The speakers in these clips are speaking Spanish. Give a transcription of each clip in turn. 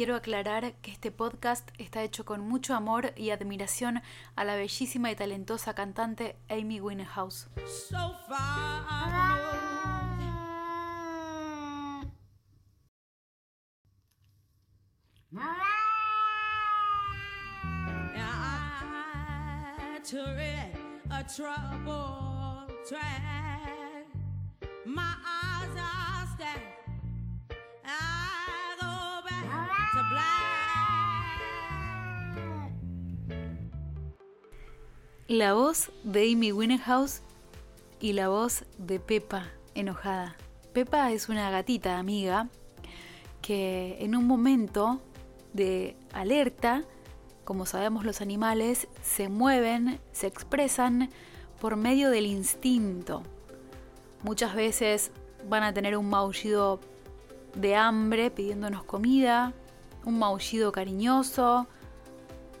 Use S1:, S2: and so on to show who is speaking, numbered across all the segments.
S1: quiero aclarar que este podcast está hecho con mucho amor y admiración a la bellísima y talentosa cantante Amy Winehouse. So La voz de Amy Winehouse y la voz de Pepa enojada. Pepa es una gatita amiga que en un momento de alerta, como sabemos los animales, se mueven, se expresan por medio del instinto. Muchas veces van a tener un maullido de hambre pidiéndonos comida, un maullido cariñoso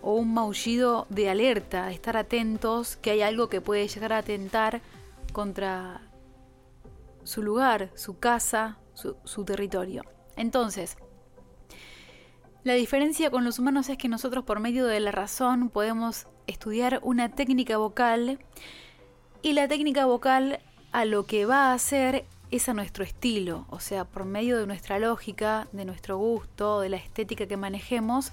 S1: o un maullido de alerta, estar atentos que hay algo que puede llegar a atentar contra su lugar, su casa, su, su territorio. Entonces, la diferencia con los humanos es que nosotros por medio de la razón podemos estudiar una técnica vocal y la técnica vocal a lo que va a hacer es a nuestro estilo, o sea, por medio de nuestra lógica, de nuestro gusto, de la estética que manejemos,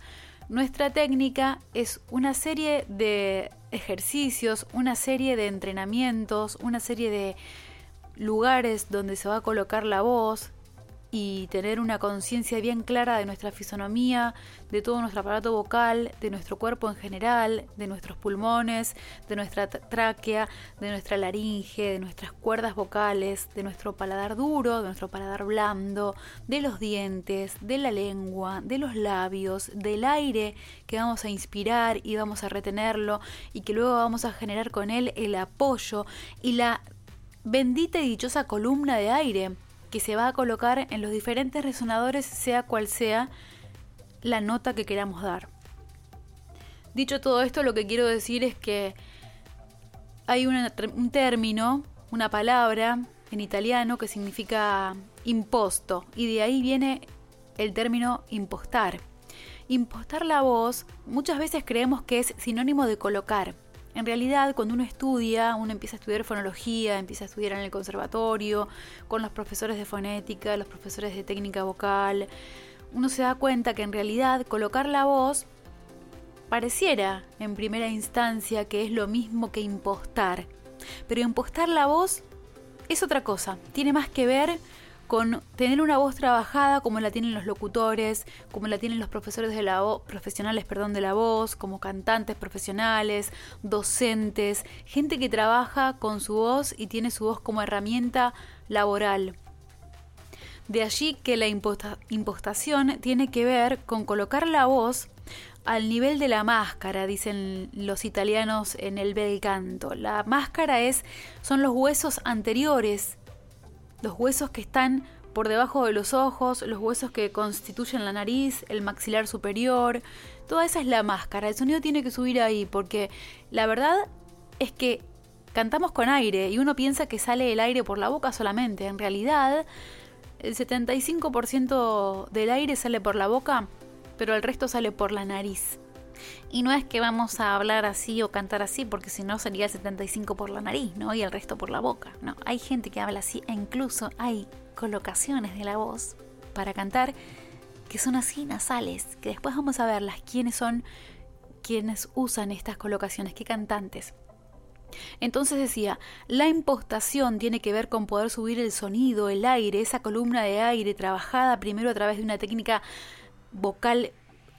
S1: nuestra técnica es una serie de ejercicios, una serie de entrenamientos, una serie de lugares donde se va a colocar la voz, y tener una conciencia bien clara de nuestra fisonomía, de todo nuestro aparato vocal, de nuestro cuerpo en general, de nuestros pulmones, de nuestra tráquea, de nuestra laringe, de nuestras cuerdas vocales, de nuestro paladar duro, de nuestro paladar blando, de los dientes, de la lengua, de los labios, del aire que vamos a inspirar y vamos a retenerlo y que luego vamos a generar con él el apoyo y la bendita y dichosa columna de aire que se va a colocar en los diferentes resonadores, sea cual sea la nota que queramos dar. Dicho todo esto, lo que quiero decir es que hay un término, una palabra en italiano que significa imposto, y de ahí viene el término impostar. Impostar la voz muchas veces creemos que es sinónimo de colocar. En realidad, cuando uno estudia, uno empieza a estudiar fonología, empieza a estudiar en el conservatorio, con los profesores de fonética, los profesores de técnica vocal, uno se da cuenta que en realidad colocar la voz pareciera en primera instancia que es lo mismo que impostar. Pero impostar la voz es otra cosa, tiene más que ver con tener una voz trabajada como la tienen los locutores, como la tienen los profesores profesionales, perdón, de la voz, como cantantes profesionales, docentes, gente que trabaja con su voz y tiene su voz como herramienta laboral. De allí que la impostación tiene que ver con colocar la voz al nivel de la máscara, dicen los italianos en el bel canto. La máscara es son los huesos anteriores los huesos que están por debajo de los ojos, los huesos que constituyen la nariz, el maxilar superior, toda esa es la máscara. El sonido tiene que subir ahí porque la verdad es que cantamos con aire y uno piensa que sale el aire por la boca solamente. En realidad, el 75% del aire sale por la boca, pero el resto sale por la nariz. Y no es que vamos a hablar así o cantar así, porque si no sería el 75 por la nariz, ¿no? Y el resto por la boca. No, hay gente que habla así e incluso hay colocaciones de la voz para cantar que son así nasales, que después vamos a verlas quiénes son quienes usan estas colocaciones, qué cantantes. Entonces decía, la impostación tiene que ver con poder subir el sonido, el aire, esa columna de aire trabajada primero a través de una técnica vocal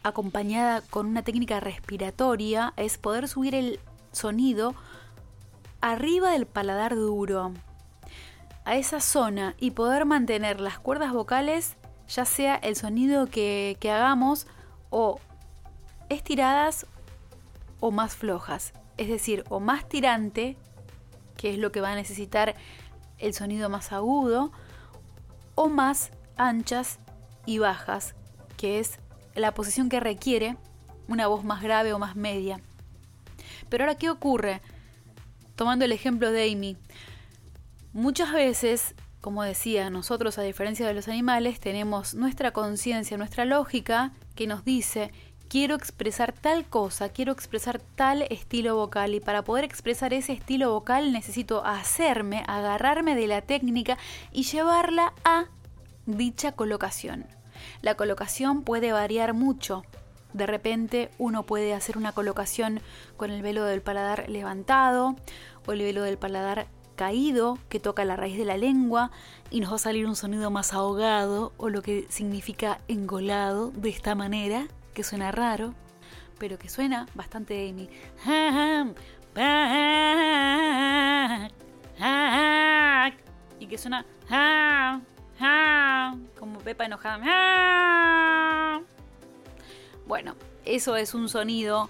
S1: acompañada con una técnica respiratoria es poder subir el sonido arriba del paladar duro, a esa zona y poder mantener las cuerdas vocales, ya sea el sonido que, hagamos o estiradas o más flojas, es decir, o más tirante, que es lo que va a necesitar el sonido más agudo, o más anchas y bajas, que es la posición que requiere una voz más grave o más media. Pero ahora, ¿qué ocurre? Tomando el ejemplo de Amy, muchas veces, como decía, nosotros a diferencia de los animales tenemos nuestra conciencia, nuestra lógica, que nos dice, quiero expresar tal cosa, quiero expresar tal estilo vocal y para poder expresar ese estilo vocal necesito hacerme, agarrarme de la técnica y llevarla a dicha colocación. La colocación puede variar mucho. De repente uno puede hacer una colocación con el velo del paladar levantado o el velo del paladar caído que toca la raíz de la lengua y nos va a salir un sonido más ahogado o lo que significa engolado de esta manera, que suena raro, pero que suena bastante Amy. Y que suena Pepa enojada. Bueno, eso es un sonido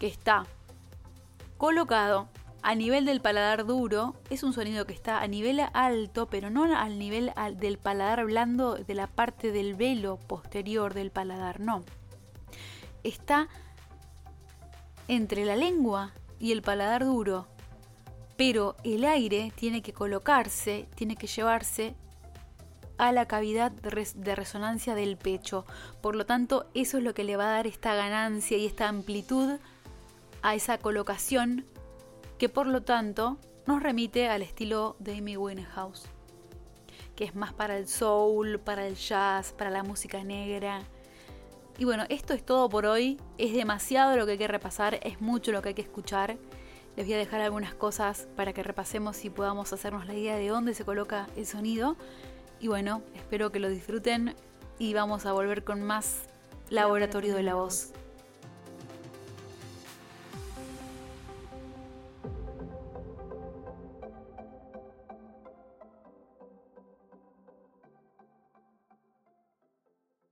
S1: que está colocado a nivel del paladar duro, es un sonido que está a nivel alto, pero no al nivel del paladar blando de la parte del velo posterior del paladar, no. Está entre la lengua y el paladar duro, pero el aire tiene que colocarse, tiene que llevarse a la cavidad de resonancia del pecho. Por lo tanto, eso es lo que le va a dar esta ganancia y esta amplitud a esa colocación que por lo tanto nos remite al estilo de Amy Winehouse, que es más para el soul, para el jazz, para la música negra. Y bueno, esto es todo por hoy. Es demasiado lo que hay que repasar, es mucho lo que hay que escuchar. Les voy a dejar algunas cosas para que repasemos y podamos hacernos la idea de dónde se coloca el sonido. Y bueno, espero que lo disfruten y vamos a volver con más laboratorio de la voz.